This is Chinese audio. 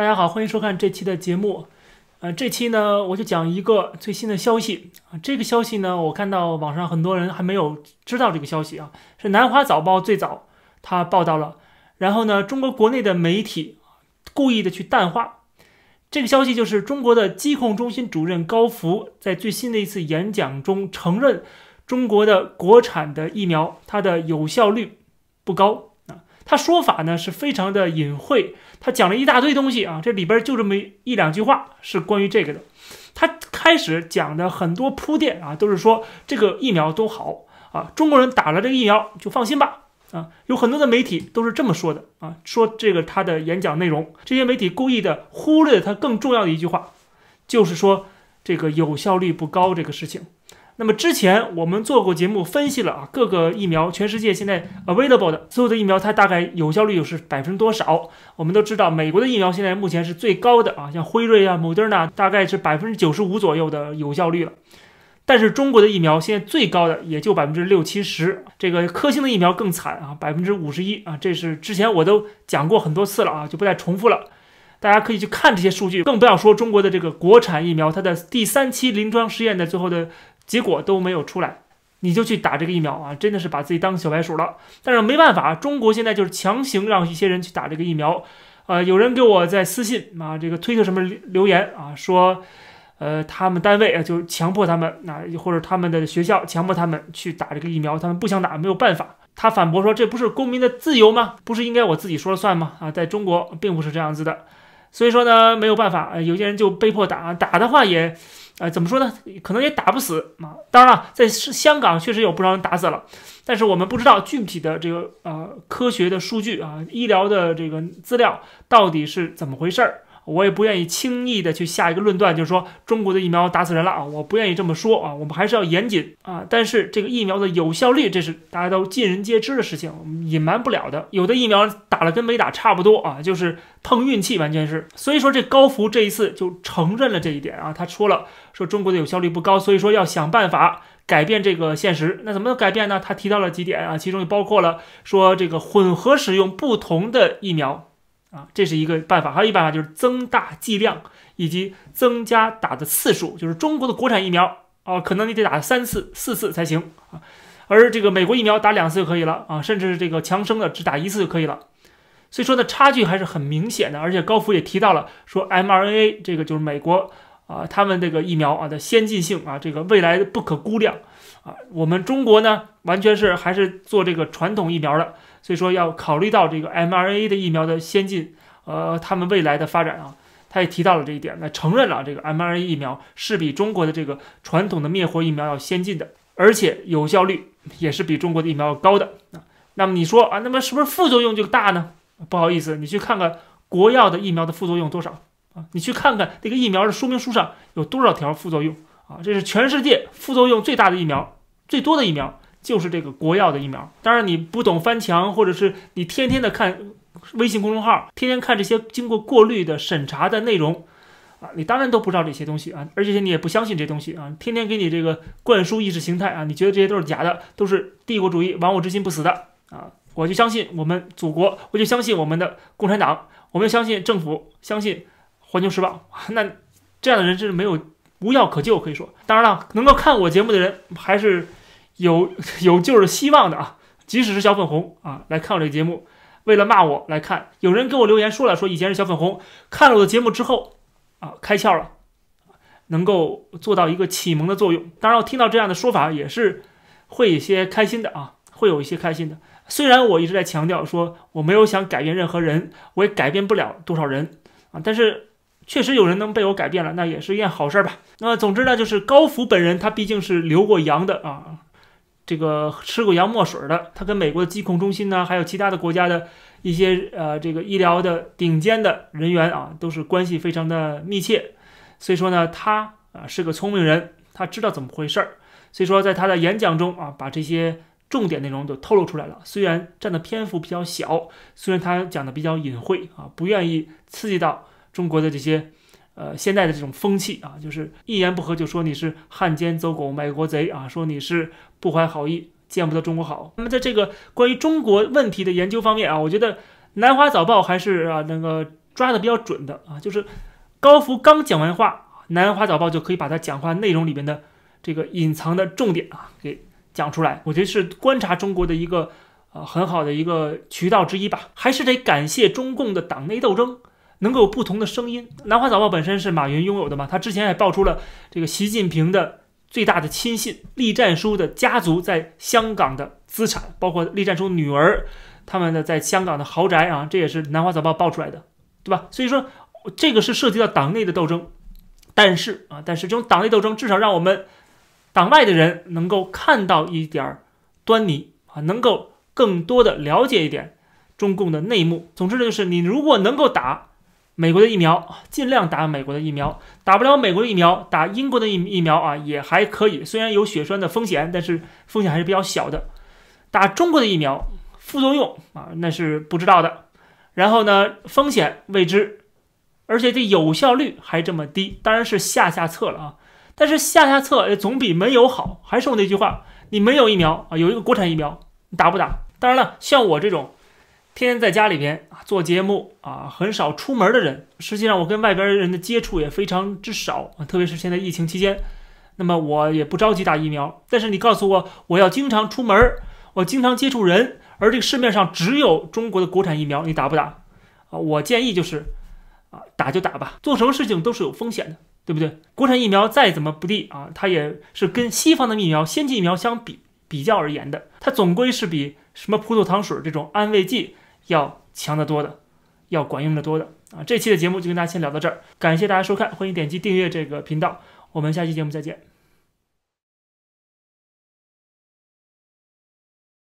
大家好，欢迎收看这期的节目。呃，这期呢，我就讲一个最新的消息啊。这个消息呢，我看到网上很多人还没有知道这个消息啊，是《南华早报》最早他报道了，然后呢，中国国内的媒体故意的去淡化这个消息，就是中国的疾控中心主任高福在最新的一次演讲中承认，中国的国产的疫苗它的有效率不高。他说法呢是非常的隐晦，他讲了一大堆东西啊，这里边就这么一两句话是关于这个的。他开始讲的很多铺垫啊，都是说这个疫苗都好啊，中国人打了这个疫苗就放心吧啊。有很多的媒体都是这么说的啊，说这个他的演讲内容，这些媒体故意的忽略他更重要的一句话，就是说这个有效率不高这个事情。那么之前我们做过节目分析了啊，各个疫苗，全世界现在 available 的所有的疫苗，它大概有效率又是百分之多少？我们都知道，美国的疫苗现在目前是最高的啊，像辉瑞啊、莫德纳，大概是百分之九十五左右的有效率了。但是中国的疫苗现在最高的也就百分之六七十，这个科兴的疫苗更惨啊，百分之五十一啊，这是之前我都讲过很多次了啊，就不再重复了。大家可以去看这些数据，更不要说中国的这个国产疫苗，它的第三期临床试验的最后的。结果都没有出来，你就去打这个疫苗啊，真的是把自己当小白鼠了。但是没办法，中国现在就是强行让一些人去打这个疫苗。呃，有人给我在私信啊，这个推特什么留言啊，说，呃，他们单位啊就强迫他们，那或者他们的学校强迫他们去打这个疫苗，他们不想打没有办法。他反驳说，这不是公民的自由吗？不是应该我自己说了算吗？啊，在中国并不是这样子的。所以说呢，没有办法，有些人就被迫打，打的话也。呃，怎么说呢？可能也打不死啊。当然了，在香港确实有不少人打死了，但是我们不知道具体的这个呃科学的数据啊，医疗的这个资料到底是怎么回事儿。我也不愿意轻易的去下一个论断，就是说中国的疫苗打死人了啊！我不愿意这么说啊，我们还是要严谨啊。但是这个疫苗的有效率，这是大家都尽人皆知的事情，隐瞒不了的。有的疫苗打了跟没打差不多啊，就是碰运气，完全是。所以说这高福这一次就承认了这一点啊，他说了，说中国的有效率不高，所以说要想办法改变这个现实。那怎么能改变呢？他提到了几点啊，其中就包括了说这个混合使用不同的疫苗。啊，这是一个办法，还有一办法就是增大剂量以及增加打的次数。就是中国的国产疫苗啊，可能你得打三次、四次才行啊，而这个美国疫苗打两次就可以了啊，甚至这个强生的只打一次就可以了。所以说呢，差距还是很明显的。而且高福也提到了说，mRNA 这个就是美国啊，他们这个疫苗啊的先进性啊，这个未来不可估量啊。我们中国呢，完全是还是做这个传统疫苗的。所以说要考虑到这个 mRNA 的疫苗的先进，呃，他们未来的发展啊，他也提到了这一点，那承认了这个 mRNA 疫苗是比中国的这个传统的灭活疫苗要先进的，而且有效率也是比中国的疫苗要高的啊。那么你说啊，那么是不是副作用就大呢？不好意思，你去看看国药的疫苗的副作用多少你去看看这个疫苗的说明书上有多少条副作用啊？这是全世界副作用最大的疫苗，最多的疫苗。就是这个国药的疫苗，当然你不懂翻墙，或者是你天天的看微信公众号，天天看这些经过过滤的审查的内容，啊，你当然都不知道这些东西啊，而且你也不相信这东西啊，天天给你这个灌输意识形态啊，你觉得这些都是假的，都是帝国主义亡我之心不死的啊，我就相信我们祖国，我就相信我们的共产党，我们相信政府，相信环球时报，那这样的人真是没有无药可救，可以说，当然了，能够看我节目的人还是。有有救的希望的啊！即使是小粉红啊，来看我这个节目，为了骂我来看。有人给我留言说了，说以前是小粉红，看了我的节目之后啊，开窍了，能够做到一个启蒙的作用。当然，我听到这样的说法也是会有些开心的啊，会有一些开心的。虽然我一直在强调说我没有想改变任何人，我也改变不了多少人啊，但是确实有人能被我改变了，那也是一件好事吧。那么总之呢，就是高福本人他毕竟是留过洋的啊。这个吃过洋墨水的，他跟美国的疾控中心呢，还有其他的国家的一些呃这个医疗的顶尖的人员啊，都是关系非常的密切。所以说呢，他啊是个聪明人，他知道怎么回事儿。所以说，在他的演讲中啊，把这些重点内容都透露出来了。虽然占的篇幅比较小，虽然他讲的比较隐晦啊，不愿意刺激到中国的这些。呃，现在的这种风气啊，就是一言不合就说你是汉奸走狗卖国贼啊，说你是不怀好意，见不得中国好。那么在这个关于中国问题的研究方面啊，我觉得《南华早报》还是啊那个抓的比较准的啊，就是高福刚讲完话，南华早报就可以把他讲话内容里边的这个隐藏的重点啊给讲出来。我觉得是观察中国的一个啊很好的一个渠道之一吧。还是得感谢中共的党内斗争，能够有不同的声音。南华早报本身是马云拥有的嘛，他之前也爆出了这个习近平的最大的亲信栗战书的家族在香港的资产，包括栗战书女儿。他们的在香港的豪宅啊，这也是南华早报爆出来的，对吧？所以说这个是涉及到党内的斗争，但是啊，但是这种党内斗争至少让我们党外的人能够看到一点端倪啊，能够更多的了解一点中共的内幕。总之，就是你如果能够打美国的疫苗，尽量打美国的疫苗；打不了美国的疫苗，打英国的疫疫苗啊，也还可以。虽然有血栓的风险，但是风险还是比较小的。打中国的疫苗。副作用啊，那是不知道的。然后呢，风险未知，而且这有效率还这么低，当然是下下策了啊。但是下下策总比没有好。还是我那句话，你没有疫苗啊，有一个国产疫苗，你打不打？当然了，像我这种天天在家里边啊做节目啊，很少出门的人，实际上我跟外边人的接触也非常之少，特别是现在疫情期间，那么我也不着急打疫苗。但是你告诉我，我要经常出门，我经常接触人。而这个市面上只有中国的国产疫苗，你打不打？啊，我建议就是，啊，打就打吧。做什么事情都是有风险的，对不对？国产疫苗再怎么不地啊，它也是跟西方的疫苗、先进疫苗相比比较而言的，它总归是比什么葡萄糖水这种安慰剂要强得多的，要管用的多的啊。这期的节目就跟大家先聊到这儿，感谢大家收看，欢迎点击订阅这个频道，我们下期节目再见。